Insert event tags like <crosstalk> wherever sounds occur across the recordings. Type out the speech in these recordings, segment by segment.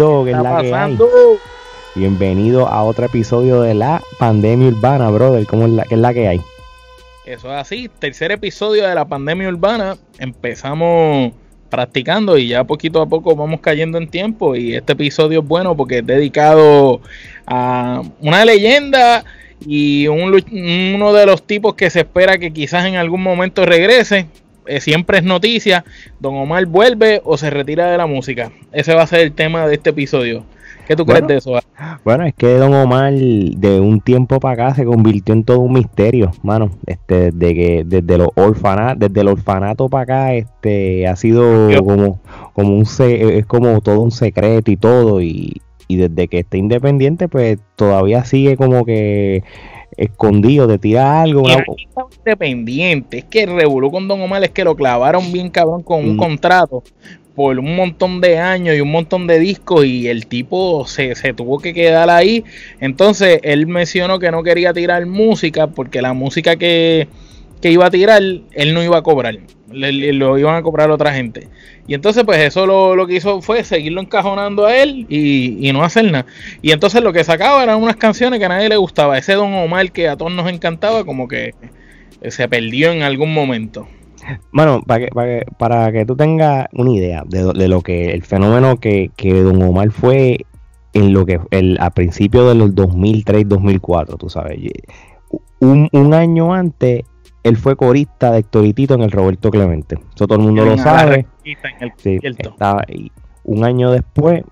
que es la que hay. Bienvenido a otro episodio de la pandemia urbana, brother. ¿Cómo es la, qué es la que hay? Eso es así, tercer episodio de la pandemia urbana. Empezamos practicando y ya poquito a poco vamos cayendo en tiempo y este episodio es bueno porque es dedicado a una leyenda y uno de los tipos que se espera que quizás en algún momento regrese. Eh, siempre es noticia, Don Omar vuelve o se retira de la música. Ese va a ser el tema de este episodio. ¿Qué tú crees de eso? Bueno, es que Don Omar de un tiempo para acá se convirtió en todo un misterio, mano. Este, desde que desde los orfanatos, desde el orfanato para acá, este, ha sido como, como un es como todo un secreto y todo y, y desde que está independiente, pues todavía sigue como que escondido, de tirar algo. independiente, es que el revolú con Don Omar es que lo clavaron bien cabrón con un mm. contrato por un montón de años y un montón de discos y el tipo se, se, tuvo que quedar ahí. Entonces él mencionó que no quería tirar música porque la música que, que iba a tirar, él no iba a cobrar. lo iban a cobrar otra gente. Y entonces, pues eso lo, que hizo fue seguirlo encajonando a él y, no hacer nada. Y entonces lo que sacaba eran unas canciones que a nadie le gustaba. Ese Don Omar que a todos nos encantaba, como que se perdió en algún momento. Bueno, para que, para que, tú tengas una idea de, lo que el fenómeno que, que Don Omar fue en lo que el, a principios de los 2003-2004, tú sabes. Un, un año antes él fue corista de Héctor en el Roberto Clemente. Eso todo el mundo lo sabe. estaba, un año después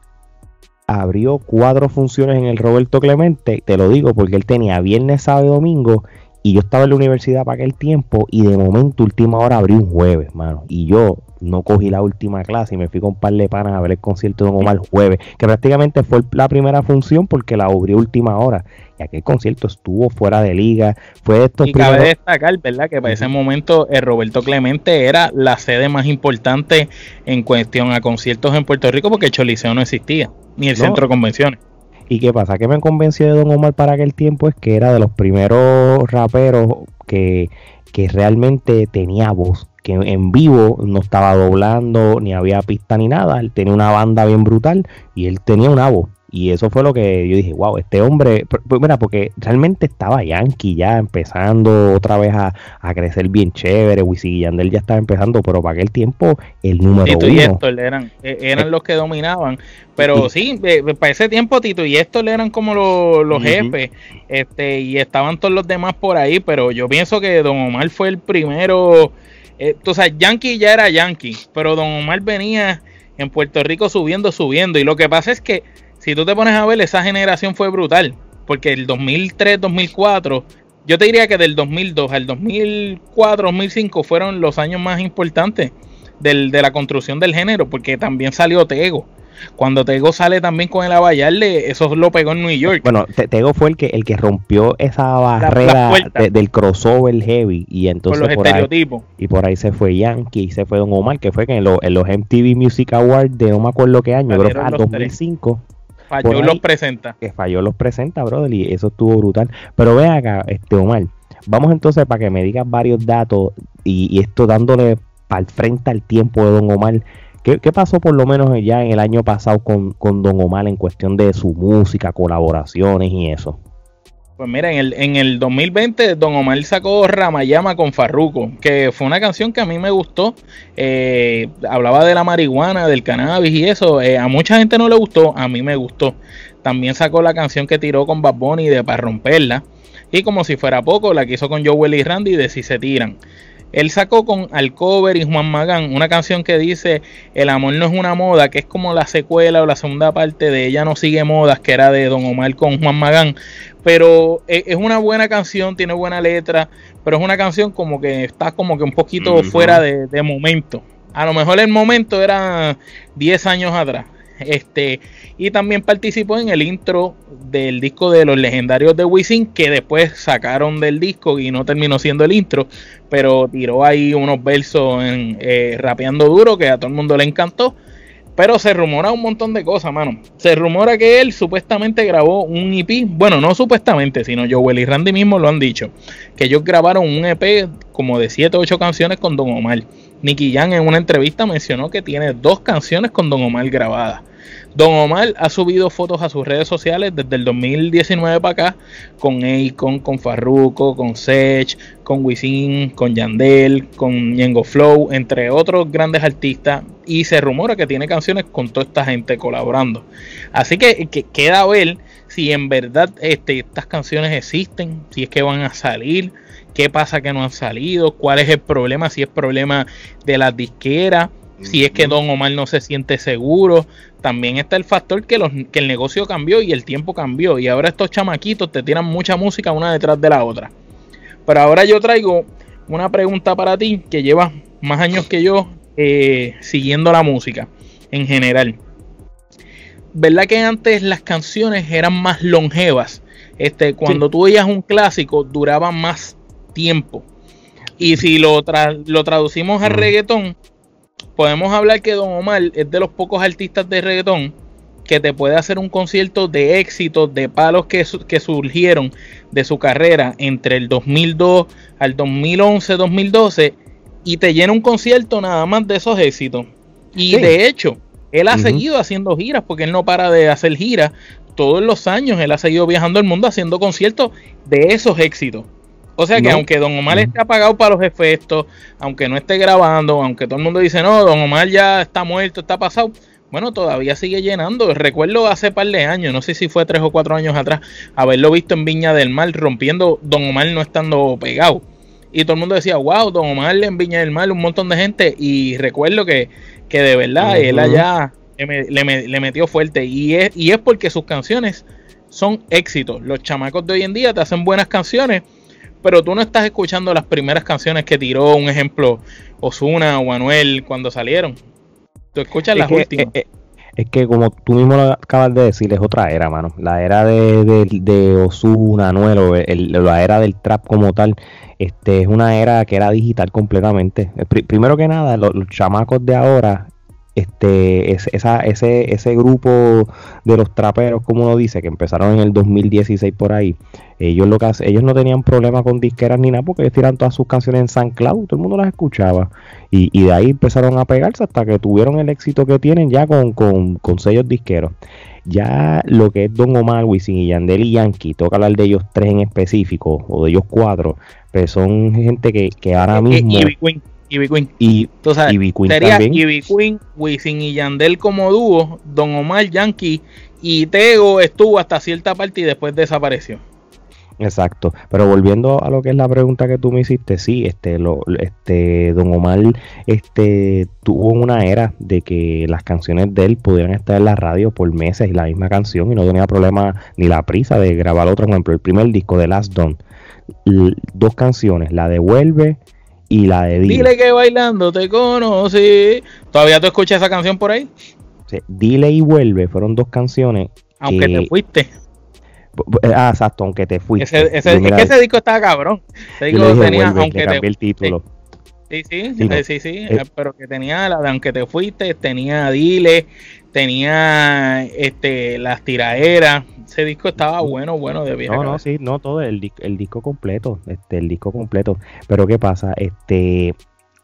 abrió cuatro funciones en el Roberto Clemente. Te lo digo porque él tenía viernes, sábado y domingo. Y yo estaba en la universidad para aquel tiempo. Y de momento, última hora, abrió un jueves, mano. Y yo no cogí la última clase y me fui con un par de panas a ver el concierto de Don Omar jueves. Que prácticamente fue la primera función porque la abrió última hora y aquel concierto estuvo fuera de liga. Fue esto y cabe destacar, ¿verdad? Que para ese momento el Roberto Clemente era la sede más importante en cuestión a conciertos en Puerto Rico porque el Choliseo no existía, ni el centro de convenciones. ¿Y qué pasa? Que me convenció de Don Omar para aquel tiempo es que era de los primeros raperos que, que realmente tenía voz, que en vivo no estaba doblando, ni había pista ni nada, él tenía una banda bien brutal y él tenía una voz. Y eso fue lo que yo dije, wow, este hombre, pues mira, porque realmente estaba Yankee ya empezando otra vez a, crecer bien chévere, Wisin Yandel ya estaba empezando, pero para aquel tiempo el número Tito y Héctor eran, e, eran los que dominaban, pero sí, para ese tiempo Tito y Héctor eran como los, jefes, este, y estaban todos los demás por ahí, pero yo pienso que Don Omar fue el primero, eh, o sea, Yankee ya era Yankee, pero Don Omar venía en Puerto Rico subiendo, subiendo, y lo que pasa es que si tú te pones a ver, esa generación fue brutal. Porque el 2003, 2004, yo te diría que del 2002 al 2004, 2005 fueron los años más importantes del, de la construcción del género, porque también salió Tego. Cuando Tego sale también con el Abayarle, eso lo pegó en New York. Bueno, Tego fue el que el que rompió esa barrera del crossover heavy y entonces por los estereotipos. y por ahí se fue Yankee, y se fue Don Omar, que fue que en, los MTV Music Awards de no me acuerdo qué año, creo que 2005. Falló los presenta. Que falló los presenta, brother, y eso estuvo brutal. Pero ve acá, este Omar, vamos entonces para que me digas varios datos y, esto dándole el frente al tiempo de Don Omar. ¿Qué, pasó por lo menos ya en el año pasado con, con Don Omar en cuestión de su música, colaboraciones y eso? Pues mira, en el, en el 2020 Don Omar sacó Ramayama con Farruko, que fue una canción que a mí me gustó. Eh, hablaba de la marihuana, del cannabis y eso. Eh, a mucha gente no le gustó, a mí me gustó. También sacó la canción que tiró con Bad Bunny de Para Romperla. Y como si fuera poco, la que hizo con Joel y Randy de Si Se Tiran. Él sacó con Alcover y Juan Magán una canción que dice El amor no es una moda, que es como la secuela o la segunda parte de Ella no sigue modas, que era de Don Omar con Juan Magán. Pero e, es una buena canción, tiene buena letra, pero es una canción como que está como que un poquito fuera de, de momento. A lo mejor el momento era 10 años atrás. Este, y también participó en el intro del disco de los legendarios de Wisin, que después sacaron del disco y no terminó siendo el intro, pero tiró ahí unos versos en, eh, rapeando duro que a todo el mundo le encantó. Pero se rumora un montón de cosas, mano. Se rumora que él supuestamente grabó un EP. Bueno, no supuestamente, sino Joel y Randy mismo lo han dicho. Que ellos grabaron un EP como de 7 o 8 canciones con Don Omar. Nicky Jan en una entrevista mencionó que tiene dos canciones con Don Omar grabadas. Don Omar ha subido fotos a sus redes sociales desde el 2019 para acá, con Akon, con Farruko, con Sech, con Wisin, con Yandel, con Ñengo Flow, entre otros grandes artistas, y se rumora que tiene canciones con toda esta gente colaborando. Así que, queda a ver si en verdad este, estas canciones existen, si es que van a salir, qué pasa que no han salido, cuál es el problema, si es problema de las disqueras si es que Don Omar no se siente seguro. También está el factor que, los, que el negocio cambió y el tiempo cambió. Y ahora estos chamaquitos te tiran mucha música una detrás de la otra. Pero ahora yo traigo una pregunta para ti que lleva más años que yo eh, siguiendo la música en general. ¿Verdad que antes las canciones eran más longevas? Este, cuando tú oías un clásico, duraba más tiempo. Y si lo, lo traducimos al reggaetón, podemos hablar que Don Omar es de los pocos artistas de reggaetón que te puede hacer un concierto de éxitos, de palos que, que surgieron de su carrera entre el 2002 al 2011, 2012 y te llena un concierto nada más de esos éxitos. Y de hecho, él ha seguido haciendo giras porque él no para de hacer giras todos los años. Él ha seguido viajando el mundo haciendo conciertos de esos éxitos. O sea que aunque Don Omar esté apagado para los efectos, aunque no esté grabando, aunque todo el mundo dice, no, Don Omar ya está muerto, está pasado, bueno, todavía sigue llenando. Recuerdo hace par de años, no sé si fue tres o cuatro años atrás, haberlo visto en Viña del Mar rompiendo Don Omar no estando pegado. Y todo el mundo decía, wow, Don Omar en Viña del Mar, un montón de gente. Y recuerdo que, que de verdad él allá le, le, metió fuerte. Y es, y es porque sus canciones son éxitos. Los chamacos de hoy en día te hacen buenas canciones pero tú no estás escuchando las primeras canciones que tiró, un ejemplo, Osuna o Anuel cuando salieron. Tú escuchas las últimas. Eh, eh, es, que como tú mismo lo acabas de decir, es otra era, mano. La era de, de, de Osuna, Anuel, o la era del trap como tal, este es una era que era digital completamente. primero que nada, los chamacos de ahora este, esa, ese, ese grupo de los traperos, como uno dice, que empezaron en el 2016 por ahí, ellos lo que ellos no tenían problema con disqueras ni nada, porque ellos tiran todas sus canciones en San Cloud, todo el mundo las escuchaba. Y, y, de ahí empezaron a pegarse hasta que tuvieron el éxito que tienen ya con, con, sellos disqueros. Ya lo que es Don Omar, Wisin y Yandel y Yankee, toca hablar de ellos tres en específico, o de ellos cuatro, pues son gente que, que ahora eh, eh, mismo... Ivy Queen. Y Ivy Queen sería Ivy Queen, Wisin y Yandel como dúo, Don Omar Yankee y Tego estuvo hasta cierta parte y después desapareció. Exacto, pero volviendo a lo que es la pregunta que tú me hiciste, sí, este, lo, este, Don Omar, este, tuvo una era de que las canciones de él pudieran estar en la radio por meses y la misma canción y no tenía problema ni la prisa de grabar otro, ejemplo, el primer disco de Last Don, dos canciones, la devuelve y la de Dile. Dile que bailando te conocí. ¿Todavía tú escuchas esa canción por ahí? Dile y vuelve fueron dos canciones. Aunque te fuiste. Ah, exacto, aunque te fuiste. Ese, ese, es que ese disco estaba cabrón. Ese disco tenía, aunque te, el título. Sí, sí, sí, sí, sí, eh, pero que tenía la de aunque te fuiste, tenía Dile, tenía este las tiraderas. Ese disco estaba bueno, bueno de vieja. No, no, sí, no todo el, el disco completo, este el disco completo. Pero qué pasa, este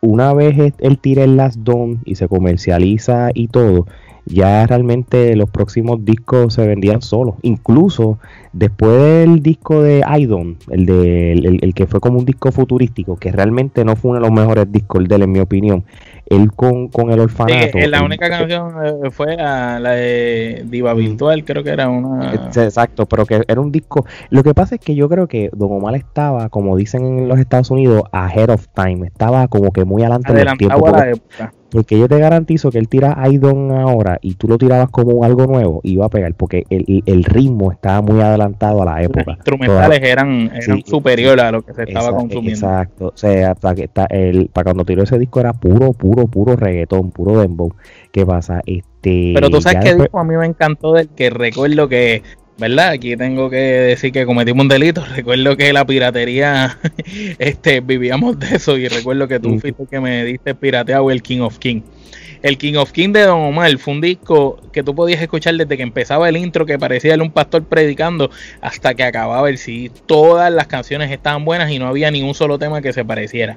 una vez él tira el Last Dawn y se comercializa y todo, ya realmente los próximos discos se vendían solos. Incluso después del disco de Idon, el, de, el, que fue como un disco futurístico, que realmente no fue uno de los mejores discos de él, en mi opinión. Él con, con el orfanato. la única canción eh, fue la, de Diva Virtual, creo que era una. Exacto, pero que era un disco. Lo que pasa es que yo creo que Don Omar estaba, como dicen en los Estados Unidos, ahead of time. Estaba como que muy adelante del tiempo. la época porque yo te garantizo que él tira Aidon ahora y tú lo tirabas como algo nuevo, iba a pegar, porque el, ritmo estaba muy adelantado a la época. Los instrumentales eran, eran superiores a lo que se estaba consumiendo. Exacto, o sea, para, que está el, para cuando tiró ese disco era puro, puro, puro reggaetón, puro dembow. ¿Qué pasa? Este, Pero tú sabes qué disco a mí me encantó del que recuerdo que ¿verdad? Aquí tengo que decir que cometimos un delito. <laughs> Recuerdo que la piratería, <laughs> este, vivíamos de eso y recuerdo que tú fuiste que me diste pirateado el King of King. El King of King de Don Omar fue un disco que tú podías escuchar desde que empezaba el intro que parecía un pastor predicando hasta que acababa el CD. Todas las canciones estaban buenas y no había ni un solo tema que se pareciera.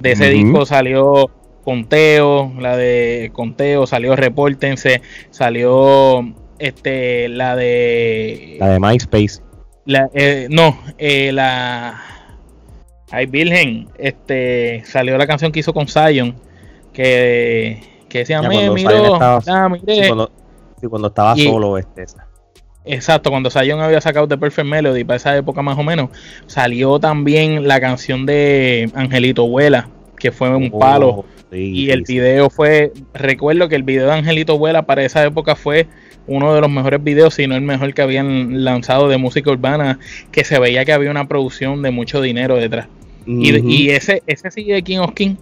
De ese disco salió Conteo, la de Conteo, salió Repórtense, salió este la de la de MySpace. La, eh, no, eh, la Ay Virgen, este salió la canción que hizo con Zion que que decía, me miró, cuando, estaba solo este Exacto, cuando Zion había sacado The Perfect Melody para esa época más o menos, salió también la canción de Angelito Vuela, que fue un palo. Oh, y el video fue, recuerdo que el video de Angelito Vuela para esa época fue uno de los mejores videos, si no el mejor que habían lanzado de música urbana, que se veía que había una producción de mucho dinero detrás. y, ese, ese sigue de King of King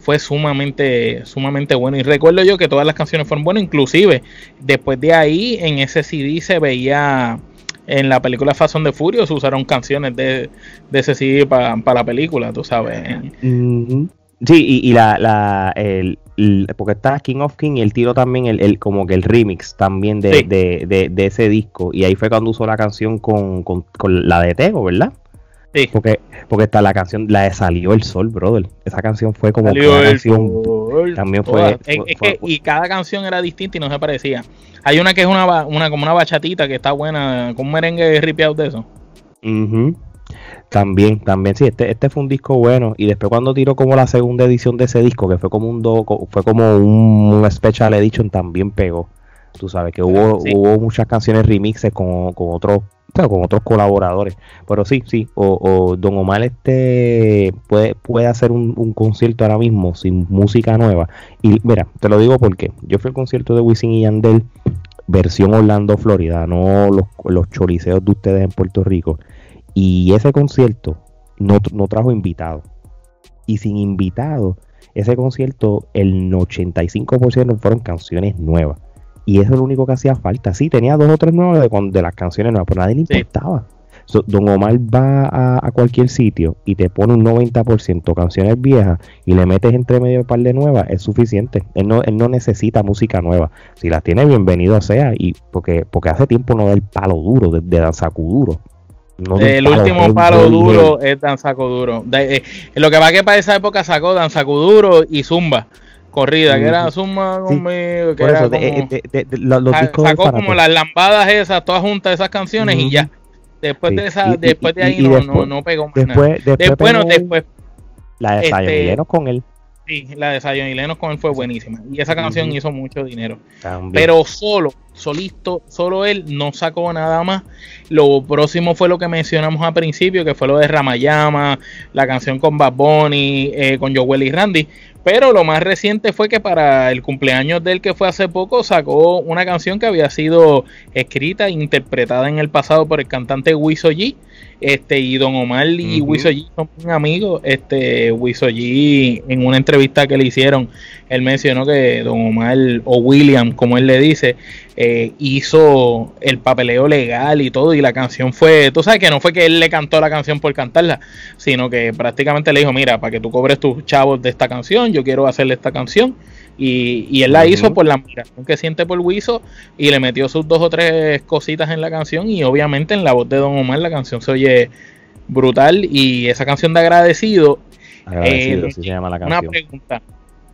fue sumamente, sumamente bueno. Y recuerdo yo que todas las canciones fueron buenas, inclusive después de ahí en ese CD se veía en la película Fast de Furio se usaron canciones de, de ese CD para la película, tú sabes. Sí, y, la, la el, porque está King of King y el tiro también el, el como que el remix también de, de, de, ese disco y ahí fue cuando usó la canción con, con, con la de Tego, ¿verdad? Sí. Porque, porque está la canción, la de Salió el Sol, brother. Esa canción fue como cada canción. También fue, Y cada canción era distinta y no se parecía. Hay una que es una, una como una bachatita que está buena, con un merengue ripiado de eso. También, también, sí, este, este fue un disco bueno. Y después cuando tiró como la segunda edición de ese disco, que fue como un do, fue como un, special edition, también pegó. Tú sabes que hubo, hubo muchas canciones remixes con, con otros con otros colaboradores. Pero sí, sí, o, Don Omar este puede, puede hacer un, concierto ahora mismo sin música nueva. Y mira, te lo digo porque yo fui al concierto de Wisin y Yandel, versión Orlando, Florida, no los, los choriceos de ustedes en Puerto Rico. Y ese concierto no, no trajo invitados. Y sin invitados, ese concierto, el 85% fueron canciones nuevas. Y eso es lo único que hacía falta. Sí, tenía dos o tres nuevas de, de las canciones nuevas, pero nadie le importaba. Don Omar va a, cualquier sitio y te pone un 90% canciones viejas y le metes entre medio un par de nuevas, es suficiente. Él no, él no necesita música nueva. Si las tiene, bienvenido sea. y Porque, porque hace tiempo no da el palo duro de, de danzacuduro. el último palo duro es danzacuduro. Eh, lo que va que para esa época sacó danzacuduro y zumba corrida, que era Suma conmigo, que era como, sacó como las lambadas esas, todas juntas esas canciones y ya. Después de esa, después de ahí no, no, no, pegó más después, nada. Después, bueno, después la de Zion este, con él. Sí, la de Zion y Lenos con él fue buenísima. Y esa canción hizo mucho dinero. Pero solo, solito, solo él no sacó nada más. Lo próximo fue lo que mencionamos al principio, que fue lo de Ramayama, la canción con Bad Bunny, eh, con Joel y Randy. Pero lo más reciente fue que para el cumpleaños del que fue hace poco sacó una canción que había sido escrita e interpretada en el pasado por el cantante Wiso G. Este, y Don Omar y Wiso G son amigos. Este, Wiso G, en una entrevista que le hicieron, él mencionó que Don Omar, o William, como él le dice, eh, hizo el papeleo legal y todo. Y la canción fue, tú sabes que no fue que él le cantó la canción por cantarla, sino que prácticamente le dijo: Mira, para que tú cobres tus chavos de esta canción, yo quiero hacerle esta canción. Y, y él la hizo por la admiración que siente por Wiso y le metió sus dos o tres cositas en la canción. Y obviamente en la voz de Don Omar la canción se oye brutal. Y esa canción de agradecido. Agradecido, eh, se llama la canción. Una pregunta.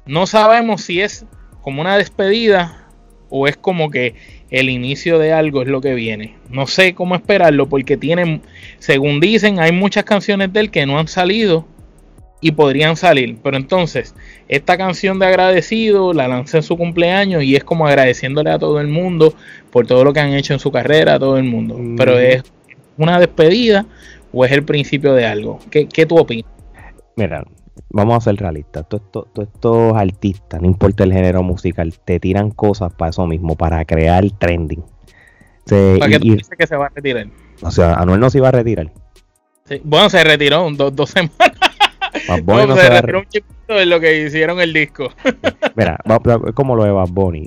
No sabemos si es como una despedida o es como que el inicio de algo es lo que viene. No sé cómo esperarlo porque tienen, según dicen, hay muchas canciones de él que no han salido y podrían salir. Pero entonces, esta canción de agradecido la lancé en su cumpleaños y es como agradeciéndole a todo el mundo por todo lo que han hecho en su carrera, a todo el mundo. Pero es una despedida o es el principio de algo. ¿Qué, qué tú opinas? Mira, vamos a ser realistas, todos estos artistas, no importa el género musical, te tiran cosas para eso mismo, para crear trending. ¿Para qué tú dices que se va a retirar? O sea, Anuel no se iba a retirar. Bueno, se retiró dos semanas. no, se, retiró un chiquito de lo que hicieron el disco. Mira, es como lo de Bad Bunny.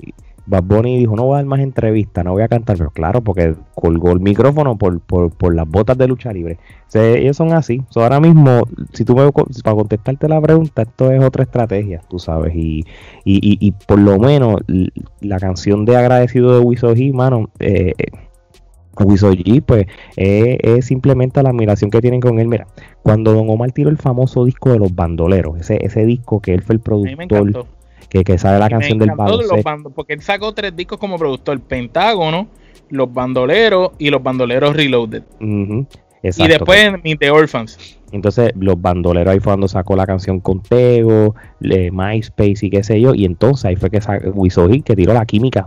Bad Bunny dijo, no voy a dar más entrevistas, no voy a cantar, pero claro, porque colgó el micrófono por, por, por las botas de lucha libre. ellos son así. ahora mismo, si tú me, para contestarte la pregunta, esto es otra estrategia, tú sabes. Y, y, y, por lo menos la canción de agradecido de Wiso mano, eh, Wisoji, pues es, simplemente la admiración que tienen con él. Mira, cuando Don Omar tiró el famoso disco de los bandoleros, ese, ese disco que él fue el productor, que, que sabe la canción del baloncesto. Porque él sacó tres discos como productor: Pentágono, Los Bandoleros y Los Bandoleros Reloaded. y después pues. The Orphans. Entonces, los bandoleros ahí fue cuando sacó la canción con Tego, MySpace y qué sé yo. Y entonces ahí fue que Wisoji que tiró la química.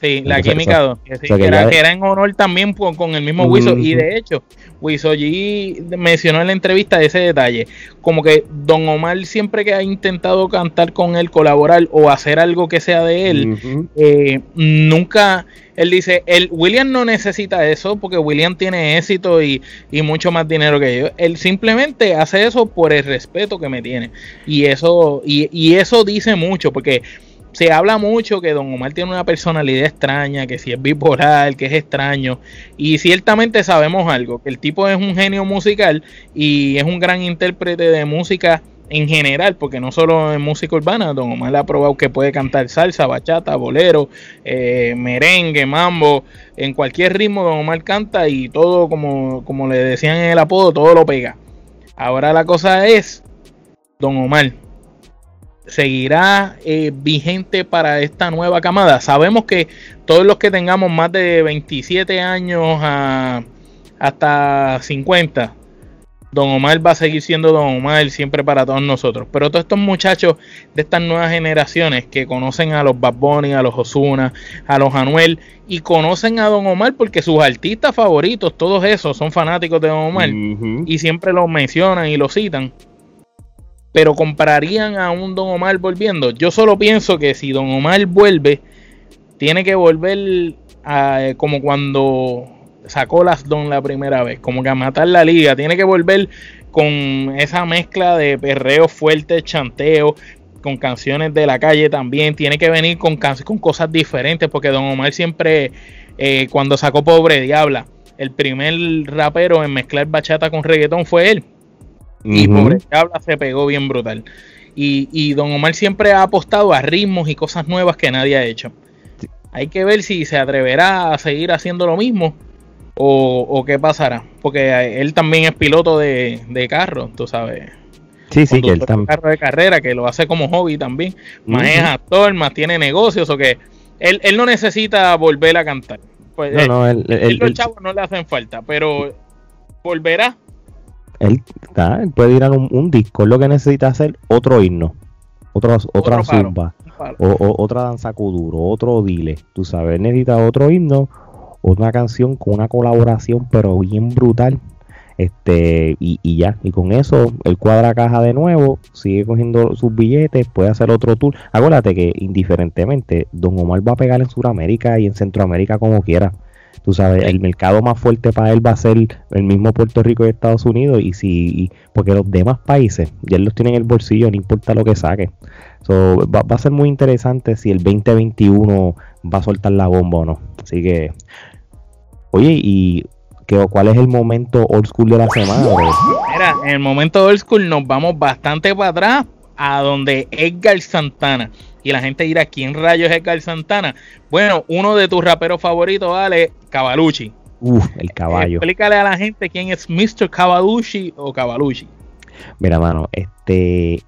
Sí, la química 2. Que, era, en honor también con, el mismo Wiso. Y de hecho, Wisoji mencionó en la entrevista ese detalle. Como que Don Omar siempre que ha intentado cantar con él, colaborar o hacer algo que sea de él, eh, nunca. Él dice, el William no necesita eso porque William tiene éxito y, y mucho más dinero que yo. Él simplemente hace eso por el respeto que me tiene. Y eso, y, y eso dice mucho porque se habla mucho que Don Omar tiene una personalidad extraña, que si es bipolar, que es extraño. Y ciertamente sabemos algo, que el tipo es un genio musical y es un gran intérprete de música en general, porque no solo en música urbana, Don Omar ha probado que puede cantar salsa, bachata, bolero, eh, merengue, mambo, en cualquier ritmo Don Omar canta y todo, como, como le decían en el apodo, todo lo pega. Ahora la cosa es, Don Omar, seguirá eh, vigente para esta nueva camada. Sabemos que todos los que tengamos más de 27 años hasta 50, Don Omar va a seguir siendo Don Omar siempre para todos nosotros. Pero todos estos muchachos de estas nuevas generaciones que conocen a los Bad Bunny, a los Osuna, a los Anuel y conocen a Don Omar porque sus artistas favoritos, todos esos, son fanáticos de Don Omar y siempre los mencionan y lo citan pero comprarían a un Don Omar volviendo. Yo solo pienso que si Don Omar vuelve, tiene que volver a, como cuando sacó las Don la primera vez, como que a matar la liga. Tiene que volver con esa mezcla de perreo fuerte, chanteo, con canciones de la calle también. Tiene que venir con, con cosas diferentes, porque Don Omar siempre, eh, cuando sacó Pobre Diabla, el primer rapero en mezclar bachata con reggaetón fue él. Y Pobre Diabla se pegó bien brutal. Y, Don Omar siempre ha apostado a ritmos y cosas nuevas que nadie ha hecho. Hay que ver si se atreverá a seguir haciendo lo mismo o, qué pasará. Porque él también es piloto de, carro, tú sabes. Sí, sí, que él también. carro de carrera, que lo hace como hobby también. Más es actor, más tiene negocios, o que él, él no necesita volver a cantar. Pues, no, no, él, los chavos no le hacen falta, pero volverá él, puede ir a un, disco, lo que necesita hacer otro himno, otra zumba, o, otra danza kuduro, otro dile, tú sabes, necesita otro himno, una canción con una colaboración pero bien brutal, este y, ya, y con eso él cuadra caja de nuevo, sigue cogiendo sus billetes, puede hacer otro tour. Acuérdate que indiferentemente, Don Omar va a pegar en Sudamérica y en Centroamérica como quiera. Tú sabes, el mercado más fuerte para él va a ser el mismo Puerto Rico y Estados Unidos. Y si, porque los demás países ya los tienen en el bolsillo, no importa lo que saque. va, a ser muy interesante si el 2021 va a soltar la bomba o no. Así que, oye, ¿y cuál es el momento old school de la semana? Mira, en el momento old school nos vamos bastante para atrás a donde Edgar Santana y la gente dirá, ¿quién rayos es Edgar Santana? Bueno, uno de tus raperos favoritos, vale, Cavalucci. Uf, el caballo. Explícale a la gente quién es Mr. Cavalucci o Cavalucci. Mira, mano, este,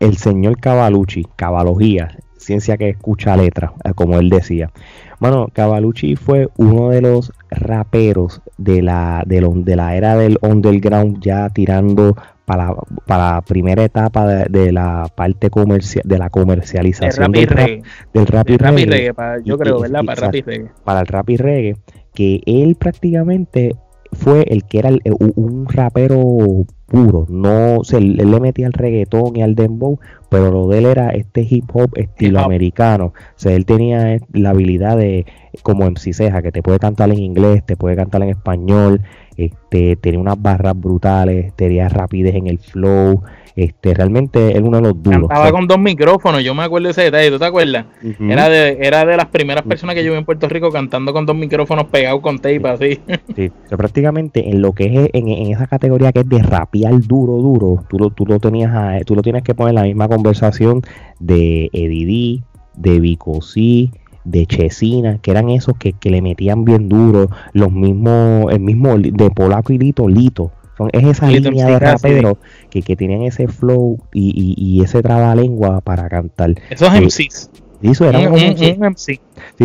el señor Cavalucci, cabalogía, ciencia que escucha letras, eh, como él decía. Mano, Cavalucci fue uno de los raperos de la, de, de la era del underground, ya tirando para, para la primera etapa de, la parte comercial de la comercialización del, rap, del rap y reggae, para, yo creo, ¿verdad? para, rap y reggae. para el rap y reggae, que él prácticamente fue el que era un rapero puro, no se él le metía al reggaetón y al dembow, pero lo de él era este hip hop estilo americano, o sea, él tenía la habilidad de como MC Ceja, que te puede cantar en inglés, te puede cantar en español, este, tenía unas barras brutales, tenía rapidez en el flow, este, realmente es uno de los duros. Cantaba con dos micrófonos, yo me acuerdo de ese detalle, ¿tú te acuerdas? era, de, era de las primeras personas que yo vi en Puerto Rico cantando con dos micrófonos pegados con tape así. Sí, prácticamente en lo que es en, esa categoría que es de rapear duro, duro, tú lo, tú lo tenías tú lo tienes que poner en la misma conversación de Eddie D, de Vico C, de Chesina, que eran esos que, le metían bien duro, los mismos, el mismo de Polaco y Lito, Lito. Son, es esa línea de rapero que, que tenían ese flow y, y, ese trabalengua para cantar. Esos eh, MCs. Eso era un, MC.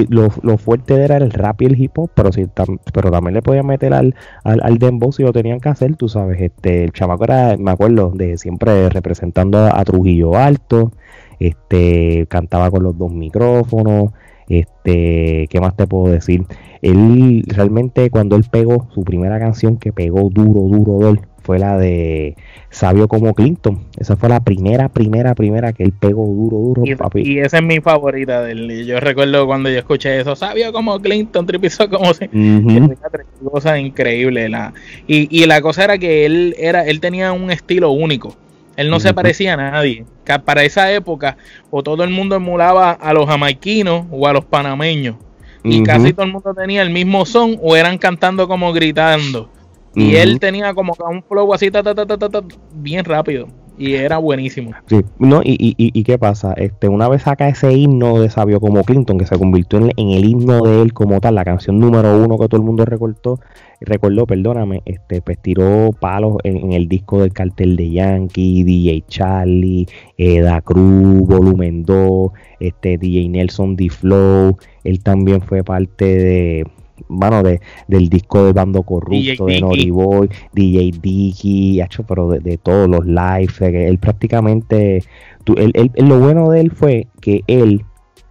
lo, fuerte era el rap y el hip hop, pero sí, pero también le podían meter al, al, al dembow si lo tenían que hacer, tú sabes. Este, el chamaco era, me acuerdo, de siempre representando a, Trujillo Alto, este, cantaba con los dos micrófonos, este, ¿qué más te puedo decir? Él realmente cuando él pegó su primera canción que pegó duro, duro él, fue la de Sabio como Clinton. Esa fue la primera, primera, primera que él pegó duro, duro, y, papi. Y esa es mi favorita del Yo recuerdo cuando yo escuché eso, Sabio como Clinton, tripizó como. Uh cosa increíble. La, y, y la cosa era que él era, él tenía un estilo único. Él no se parecía a nadie. Para esa época, o todo el mundo emulaba a los jamaiquinos o a los panameños. Y casi todo el mundo tenía el mismo son o eran cantando como gritando. Y él tenía como un flow así, ta, ta, ta, ta, bien rápido. Y era buenísimo. Sí, no, y, y, y, qué pasa, este, una vez saca ese himno de Sabio como Clinton, que se convirtió en, el himno de él como tal, la canción número uno que todo el mundo recortó, recordó, perdóname, este, pues tiró palos en, el disco del cartel de Yankee, DJ Charlie, Da Cruz, Volumen 2, este, DJ Nelson D Flow, él también fue parte de mano de, del disco de Bando Corrupto, de Nori Boy, DJ Dicky, hecho, pero de, todos los live, él prácticamente, tú, él, lo bueno de él fue que él,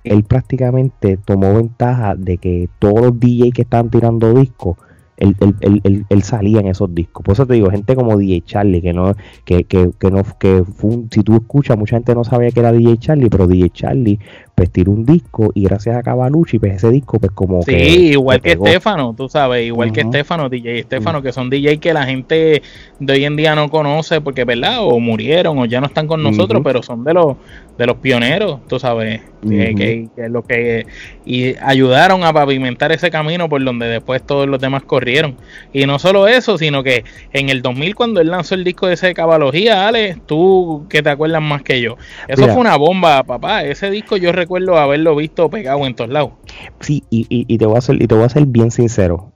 él prácticamente tomó ventaja de que todos los DJs que estaban tirando discos, él, él, él, salía en esos discos. Por eso te digo, gente como DJ Charlie, que no, que, que, que no, que si tú escuchas, mucha gente no sabía que era DJ Charlie, pero DJ Charlie pues tiró un disco y gracias a Cavalucci, pues ese disco pues como sí, igual que Estefano, tú sabes, igual que Estefano, DJ Estefano, que son DJ que la gente de hoy en día no conoce porque, ¿verdad? O murieron o ya no están con nosotros, pero son de los de los pioneros, tú sabes, que, lo que y ayudaron a pavimentar ese camino por donde después todos los demás corrieron. Y no solo eso, sino que en el 2000 cuando él lanzó el disco de ese de Cabalogía, Ale, tú que te acuerdas más que yo. Eso fue una bomba, papá. Ese disco yo recuerdo recuerdo haberlo visto pegado en todos lados. Sí, y, y, te voy a ser, y te voy a ser bien sincero.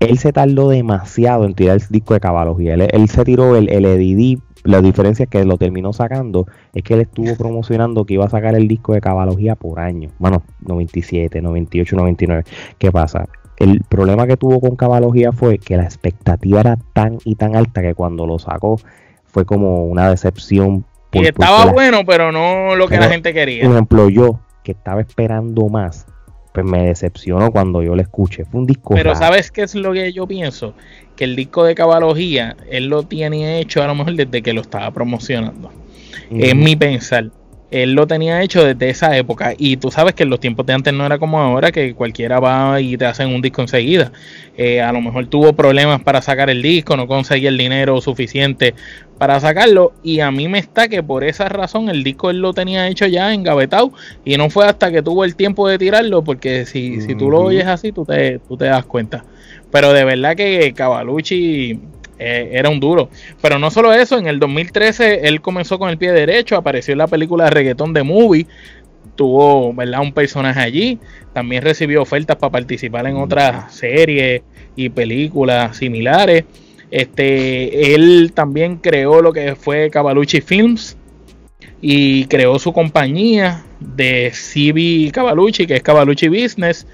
Él se tardó demasiado en tirar el disco de cabalogía. Él, se tiró el, el EDD. La diferencia es que lo terminó sacando es que él estuvo promocionando que iba a sacar el disco de cabalogía por año. Bueno, 97, 98, 99. ¿Qué pasa? El problema que tuvo con cabalogía fue que la expectativa era tan y tan alta que cuando lo sacó fue como una decepción. y estaba bueno, pero no lo que la gente quería. Por ejemplo, yo, que estaba esperando más, pues me decepcionó cuando yo lo escuché. Fue un disco. Pero ¿sabes qué es lo que yo pienso? Que el disco de cabalogía, él lo tiene hecho a lo mejor desde que lo estaba promocionando. Es mi pensar él lo tenía hecho desde esa época. Y tú sabes que en los tiempos de antes no era como ahora, que cualquiera va y te hacen un disco enseguida. Eh, a lo mejor tuvo problemas para sacar el disco, no conseguía el dinero suficiente para sacarlo. Y a mí me está que por esa razón el disco él lo tenía hecho ya en engavetado. Y no fue hasta que tuvo el tiempo de tirarlo, porque si, si tú lo oyes así, tú te, tú te das cuenta. Pero de verdad que Cavalucci eh, era un duro. Pero no solo eso, en el 2013 él comenzó con el pie derecho, apareció en la película reggaetón de Movie, tuvo ¿verdad? un personaje allí, también recibió ofertas para participar en otras series y películas similares. Este, él también creó lo que fue Cavalucci Films y creó su compañía de CB Cavalucci, que es Cavalucci Business,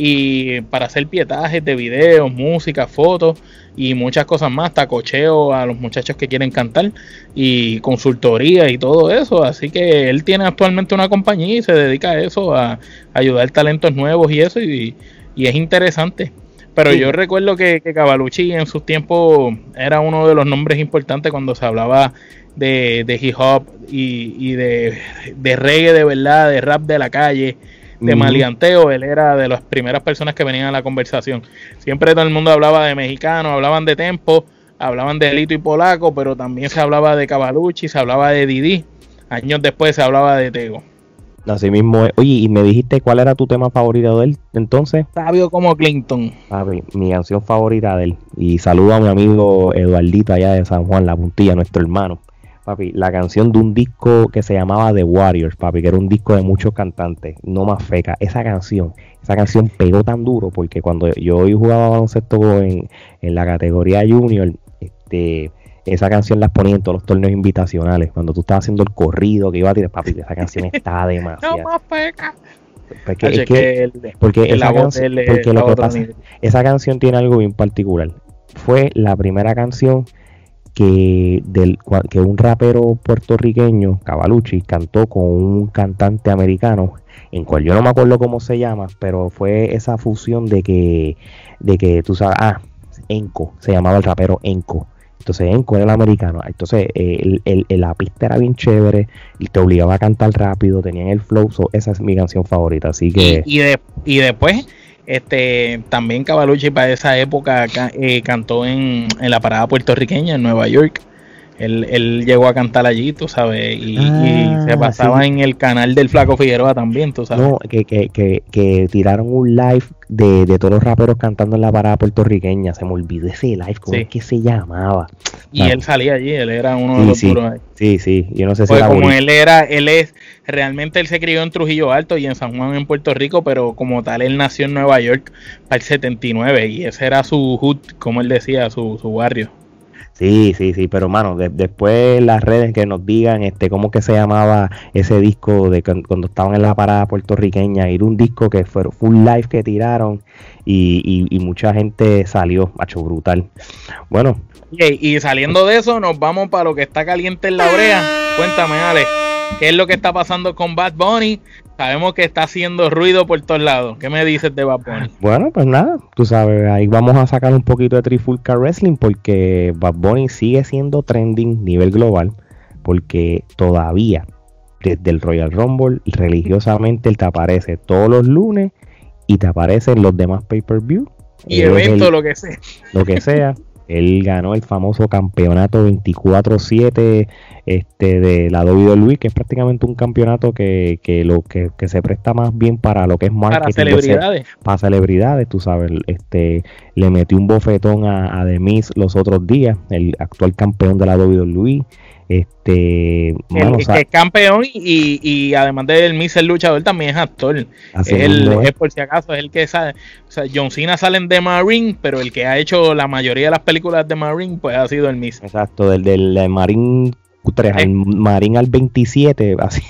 y para hacer pietajes de videos, música, fotos y muchas cosas más, tacocheo a los muchachos que quieren cantar y consultoría y todo eso. Así que él tiene actualmente una compañía y se dedica a eso, a, ayudar talentos nuevos y eso, y, es interesante. Pero yo recuerdo que, que Cavalucci en sus tiempos era uno de los nombres importantes cuando se hablaba de, de hip hop y, y de, de reggae de verdad, de rap de la calle de malianteo, él era de las primeras personas que venían a la conversación. Siempre todo el mundo hablaba de mexicano, hablaban de tempo, hablaban de Lito y Polaco, pero también se hablaba de Cavalucci, se hablaba de Didi. Años después se hablaba de Tego. Así mismo Oye, y me dijiste cuál era tu tema favorito de él, entonces. Sabio como Clinton. mi canción favorita de él. Y saludo a mi amigo Eduardito allá de San Juan, La Puntilla, nuestro hermano Papi, la canción de un disco que se llamaba The Warriors, papi, que era un disco de muchos cantantes, no más feca. Esa canción, esa canción pegó tan duro porque cuando yo jugaba baloncesto en, en la categoría junior, este, esa canción la ponía en todos los torneos invitacionales. Cuando tú estabas haciendo el corrido que iba a tirar, papi, esa canción está <laughs> demasiado. No más feca. Porque, es que, porque, esa, canción, porque lo que pasa, esa canción tiene algo bien particular. Fue la primera canción que, del, que un rapero puertorriqueño, Cavalucci, cantó con un cantante americano, en cual yo no me acuerdo cómo se llama, pero fue esa fusión de que, de que tú sabes, ah, Enco, se llamaba el rapero Enco. Entonces Enco era el americano. Entonces el, el, la pista era bien chévere y te obligaba a cantar rápido, tenían el flow. esa es mi canción favorita. Así que. Y, de, y después este, también Cavalucci para esa época eh, cantó en, en, la parada puertorriqueña en Nueva York. Él, él llegó a cantar allí, tú sabes, y, ah, se pasaba en el canal del Flaco Figueroa también, tú sabes. No, que, que, que, que tiraron un live de, de, todos los raperos cantando en la parada puertorriqueña. Se me olvidó ese live, ¿cómo es que se llamaba? Y él salía allí, él era uno de los sí, ahí. Sí, sí, yo no sé si era como él era, él es, realmente él se crió en Trujillo Alto y en San Juan en Puerto Rico, pero como tal él nació en Nueva York para el 79 y ese era su hood, como él decía, su, su barrio. Sí, sí, sí, pero mano, después las redes que nos digan este cómo que se llamaba ese disco de cuando estaban en la parada puertorriqueña, ir un disco que fue full live que tiraron y, y, mucha gente salió, macho, brutal. Bueno. Y, y, saliendo de eso, nos vamos para lo que está caliente en la brea. Cuéntame, Ale, ¿qué es lo que está pasando con Bad Bunny? Sabemos que está haciendo ruido por todos lados. ¿Qué me dices de Bad Bunny? Bueno, pues nada, tú sabes, ahí vamos a sacar un poquito de Trifulca Wrestling porque Bad Bunny sigue siendo trending nivel global porque todavía desde el Royal Rumble religiosamente él te aparece todos los lunes y te aparecen los demás pay-per-view. Y eventos, lo que sea. Lo que sea. <laughs> Él ganó el famoso campeonato 24-7 este, de la WWE, que es prácticamente un campeonato que, que lo que, se presta más bien para lo que es marketing. Para celebridades. para celebridades, tú sabes. Este, le metió un bofetón a, a The los otros días, el actual campeón de la WWE. Este, el, que es campeón y, y, además de Miss el luchador también es actor. es, el, es por si acaso, es el que sabe. O sea, John Cena sale en The Marine, pero el que ha hecho la mayoría de las películas de Marine, pues ha sido el Miss. Exacto, del, del Marine 3 al Marine al 27, así.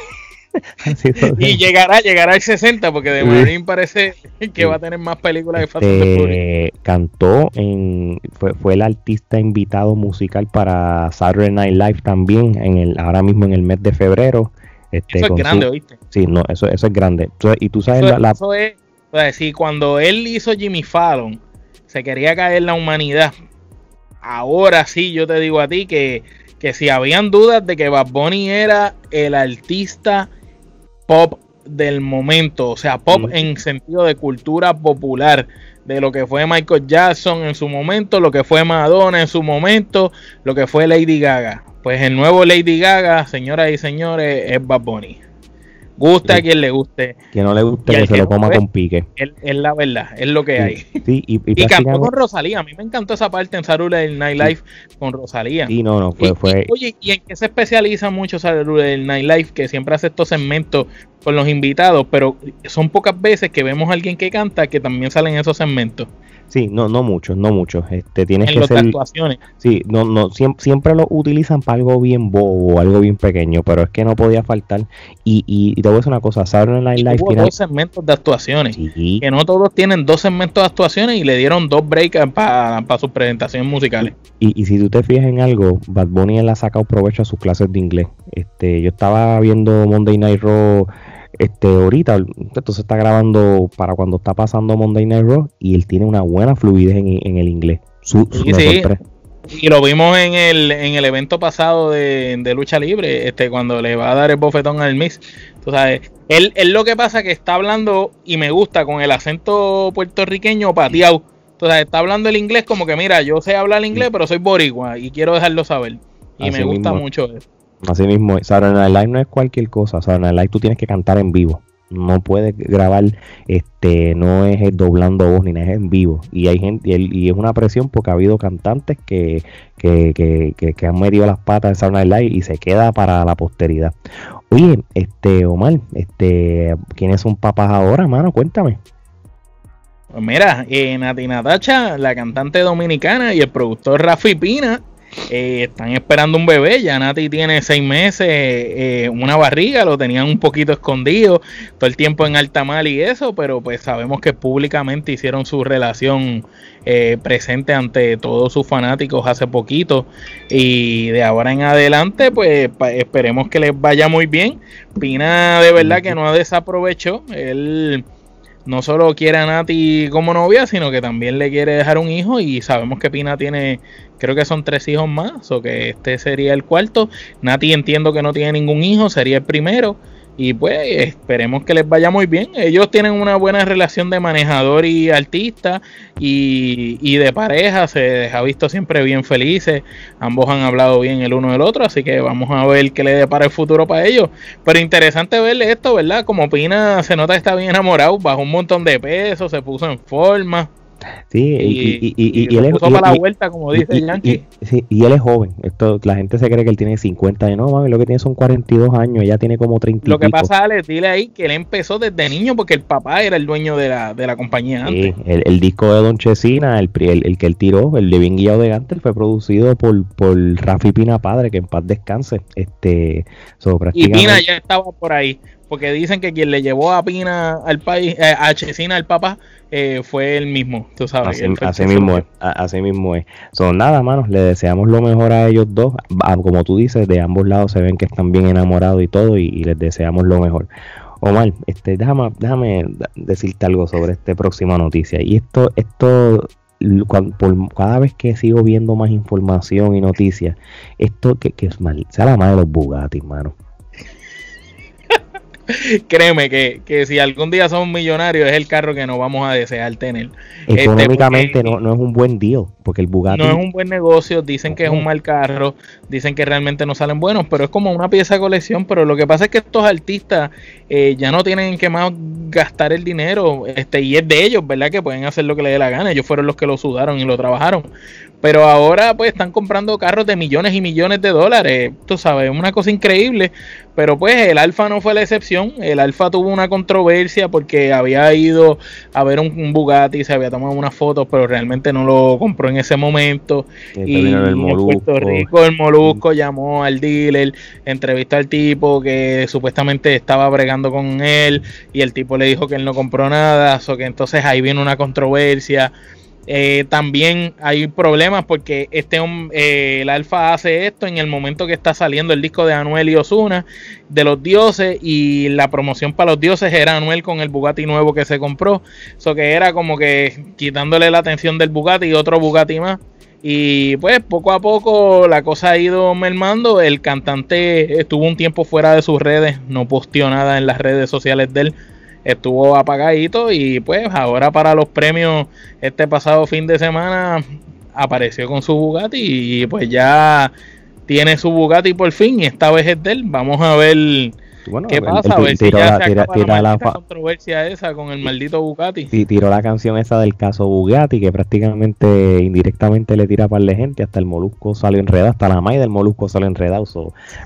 <laughs> <laughs> y llegará, llegará al 60 porque de Marine parece que va a tener más películas que Fast este, Cantó en fue, fue, el artista invitado musical para Saturday Night Live también en el ahora mismo en el mes de febrero. Este, eso es grande, ¿oíste? Sí, no, eso, eso es grande. y tú sabes eso, la, eso es, o sea, si cuando él hizo Jimmy Fallon se quería caer la humanidad. Ahora sí, yo te digo a ti que, que si habían dudas de que Bad Bunny era el artista pop del momento, o sea, pop en sentido de cultura popular, de lo que fue Michael Jackson en su momento, lo que fue Madonna en su momento, lo que fue Lady Gaga. Pues el nuevo Lady Gaga, señoras y señores, es Bad Bunny. Gusta a quien le guste. Que no le guste que, se lo coma con pique. Es, la verdad, es lo que hay. Sí, y, y, cantó con Rosalía. A mí me encantó esa parte en Saturday Night Live con Rosalía. Sí, no, no, fue. fue... oye, ¿y en qué se especializa mucho Saturday Night Live? Que siempre hace estos segmentos con los invitados, pero son pocas veces que vemos a alguien que canta que también salen esos segmentos. Sí, no, no muchos, no muchos. Este, tienes que ser, actuaciones. Sí, no, no, siempre, lo utilizan para algo bien bobo, algo bien pequeño, pero es que no podía faltar. Y, y, te voy a decir una cosa, Saturday Night Live tiene dos segmentos de actuaciones. Que no todos tienen dos segmentos de actuaciones y le dieron dos breaks para sus presentaciones musicales. Y, y si tú te fijas en algo, Bad Bunny él ha sacado provecho a sus clases de inglés. Este, yo estaba viendo Monday Night Raw este ahorita entonces está grabando para cuando está pasando Monday Night Raw y él tiene una buena fluidez en, el inglés. Su, y lo vimos en el, en el evento pasado de, lucha libre este cuando le va a dar el bofetón al Miss tú sabes él, él lo que pasa que está hablando y me gusta con el acento puertorriqueño pateado. Entonces está hablando el inglés como que mira yo sé hablar inglés pero soy boricua y quiero dejarlo saber y me gusta mucho eso Así mismo, Saturday Night Live no es cualquier cosa. Saturday Night Live tú tienes que cantar en vivo. no puede grabar, este, no es doblando voz ni nada, es en vivo. Y hay gente, y, es una presión porque ha habido cantantes que, que, que, que, han metido las patas en Saturday Live y se queda para la posteridad. Oye, este, Omar, este, ¿quiénes son papás ahora, mano? Cuéntame. Pues mira, eh, Nati Natacha, la cantante dominicana, y el productor Rafi Pina eh, están esperando un bebé. Ya Nati tiene seis meses, eh, una barriga, lo tenían un poquito escondido todo el tiempo en alta mal y eso, pero pues sabemos que públicamente hicieron su relación eh, presente ante todos sus fanáticos hace poquito. Y de ahora en adelante, pues esperemos que les vaya muy bien. Pina de verdad que no desaprovechó. Él no solo quiere a Nati como novia, sino que también le quiere dejar un hijo y sabemos que Pina tiene, creo que son tres hijos más, o que este sería el cuarto. Nati entiendo que no tiene ningún hijo, sería el primero. Y pues esperemos que les vaya muy bien. Ellos tienen una buena relación de manejador y artista y, de pareja. Se ha visto siempre bien felices. Ambos han hablado bien el uno del otro. Así que vamos a ver qué le depara el futuro para ellos. Pero interesante verle esto, ¿verdad? Como Pina se nota que está bien enamorado. Bajó un montón de peso, se puso en forma. Sí, y, y, él es, para la vuelta, como dice Yankee. Sí, y él es joven. Esto, la gente se cree que él tiene 50 años. No, mami, lo que tiene son 42 años. Ella tiene como 30. Lo que pasa, Ale, dile ahí que él empezó desde niño porque el papá era el dueño de la, de la compañía antes. El, el, disco de Don Chesina, el, el, que él tiró, el de Bien Guiado de Gantel, fue producido por, por Rafi Pina Padre, que en paz descanse. Este, Y Pina ya estaba por ahí porque dicen que quien le llevó a Pina al país, eh, a Chesina al papá, eh, fue él mismo, tú sabes. Así, mismo es, así mismo es. Son nada, manos, le deseamos lo mejor a ellos dos. Como tú dices, de ambos lados se ven que están bien enamorados y todo, y, les deseamos lo mejor. Omar, este, déjame, déjame decirte algo sobre esta próxima noticia. Y esto, esto cada vez que sigo viendo más información y noticias, esto que, que es mal, sea la madre de los Bugatti, hermano. <laughs> Créeme que, que, si algún día somos millonarios es el carro que nos vamos a desear tener. Este, Económicamente no, no, es un buen deal, porque el Bugatti... No es un buen negocio, dicen que es un mal carro, dicen que realmente no salen buenos, pero es como una pieza de colección, pero lo que pasa es que estos artistas eh, ya no tienen que más gastar el dinero, este y es de ellos, ¿verdad? Que pueden hacer lo que les dé la gana, ellos fueron los que lo sudaron y lo trabajaron. Pero ahora pues están comprando carros de millones y millones de dólares. Tú sabes, una cosa increíble. Pero pues el Alfa no fue la excepción. El Alfa tuvo una controversia porque había ido a ver un, Bugatti, se había tomado unas fotos, pero realmente no lo compró en ese momento. Y, en Puerto Rico el Molusco llamó al dealer, entrevistó al tipo que supuestamente estaba bregando con él y el tipo le dijo que él no compró nada. O que entonces ahí viene una controversia. Eh, también hay problemas porque este eh, el Alfa hace esto en el momento que está saliendo el disco de Anuel y Osuna de los dioses y la promoción para los dioses era Anuel con el Bugatti nuevo que se compró. Eso que era como que quitándole la atención del Bugatti y otro Bugatti más. Y pues poco a poco la cosa ha ido mermando. El cantante estuvo un tiempo fuera de sus redes, no posteó nada en las redes sociales de él estuvo apagadito y pues ahora para los premios este pasado fin de semana apareció con su Bugatti y pues ya tiene su Bugatti por fin y esta vez es de él. Vamos a ver ¿Qué pasa? a ver si ya se acaba la, controversia esa con el maldito Bugatti. Y tiró la canción esa del caso Bugatti, que prácticamente indirectamente le tira para la gente, hasta el molusco salió enredado, hasta la maíz del molusco salió enredado.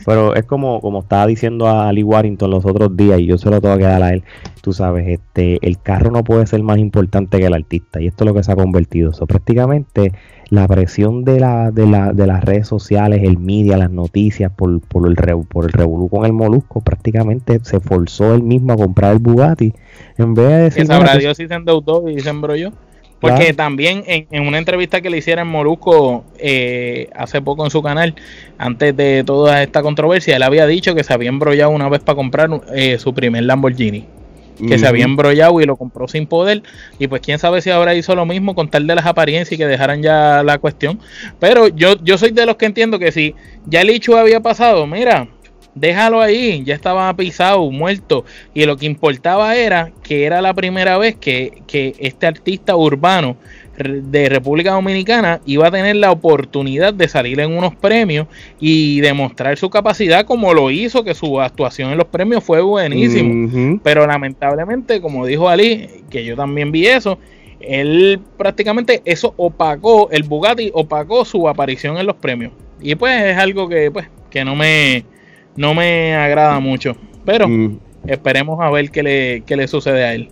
Pero es como, como estaba diciendo a Lee Warrington los otros días, y yo se lo tengo que dar a él, tú sabes, este, el carro no puede ser más importante que el artista, y esto es lo que se ha convertido. Eso prácticamente la presión de, la, de, la, de las redes sociales, el media, las noticias por, por el por el revolú con el molusco, prácticamente se forzó él mismo a comprar el Bugatti en vez de decir... Que sabrá Dios si se endeudó y se embrolló. Porque también en, una entrevista que le hicieron en Molusco eh, hace poco en su canal, antes de toda esta controversia, él había dicho que se había embrollado una vez para comprar eh, su primer Lamborghini que se había embrollado y lo compró sin poder. Y pues quién sabe si ahora hizo lo mismo con tal de las apariencias y que dejaran ya la cuestión. Pero yo, yo soy de los que entiendo que si ya el hecho había pasado, mira, déjalo ahí, ya estaba pisado, muerto. Y lo que importaba era que era la primera vez que, que este artista urbano de República Dominicana iba a tener la oportunidad de salir en unos premios y demostrar su capacidad como lo hizo, que su actuación en los premios fue buenísimo. Pero lamentablemente, como dijo Ali, que yo también vi eso, él prácticamente eso opacó, el Bugatti opacó su aparición en los premios. Y pues es algo que pues que no me no me agrada mucho. Pero mm. esperemos a ver qué le, qué le sucede a él.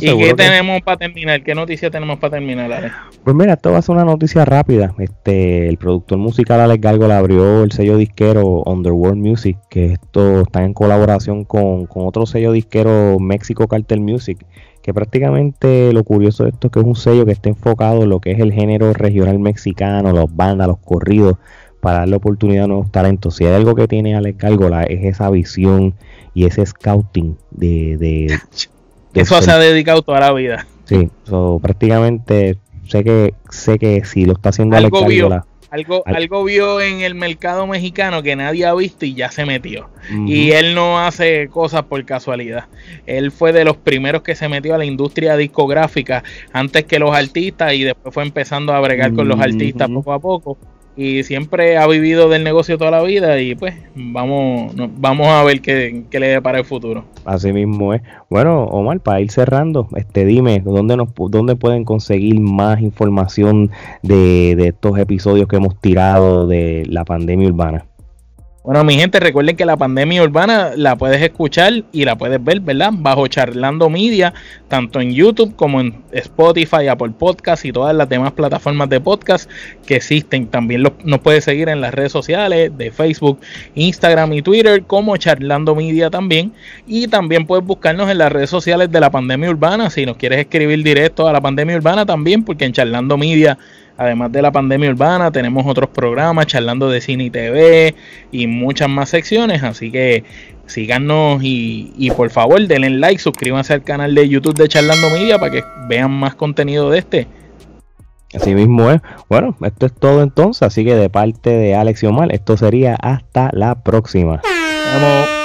¿Y qué tenemos para terminar? ¿Qué noticia tenemos para terminar, Pues mira, esto va a ser una noticia rápida. Este, el productor musical Alex Gargola abrió el sello disquero Underworld Music, que esto está en colaboración con, con otro sello disquero Mexico Cartel Music, que prácticamente lo curioso de esto es que es un sello que está enfocado en lo que es el género regional mexicano, los bandas, los corridos, para darle oportunidad a nuevos talentos. Si hay algo que tiene Alex Gargola es esa visión y ese scouting de... de, <laughs> Eso se ha dedicado toda la vida. Sí, prácticamente sé que sé que si lo está haciendo Alex Gargola... Algo, algo vio en el mercado mexicano que nadie ha visto y ya se metió. Y él no hace cosas por casualidad. Él fue de los primeros que se metió a la industria discográfica antes que los artistas y después fue empezando a bregar con los artistas poco a poco y siempre ha vivido del negocio toda la vida y pues vamos vamos a ver qué, qué le depara el futuro. Así mismo es. Bueno, Omar, para ir cerrando, este dime, ¿dónde, nos, dónde pueden conseguir más información de, de estos episodios que hemos tirado de la pandemia urbana? Bueno, mi gente, recuerden que la pandemia urbana la puedes escuchar y la puedes ver, ¿verdad? Bajo Charlando Media, tanto en YouTube como en Spotify, Apple Podcast y todas las demás plataformas de podcast que existen. También nos puedes seguir en las redes sociales de Facebook, Instagram y Twitter como Charlando Media también. Y también puedes buscarnos en las redes sociales de la pandemia urbana. Si nos quieres escribir directo a la pandemia urbana también, porque en Charlando Media Además de la pandemia urbana, tenemos otros programas charlando de cine y TV y muchas más secciones. Así que síganos y, por favor denle like, suscríbanse al canal de YouTube de Charlando Media para que vean más contenido de este. Así mismo es. Bueno, esto es todo entonces. Así que de parte de Alex y Omar, esto sería hasta la próxima. Vamos.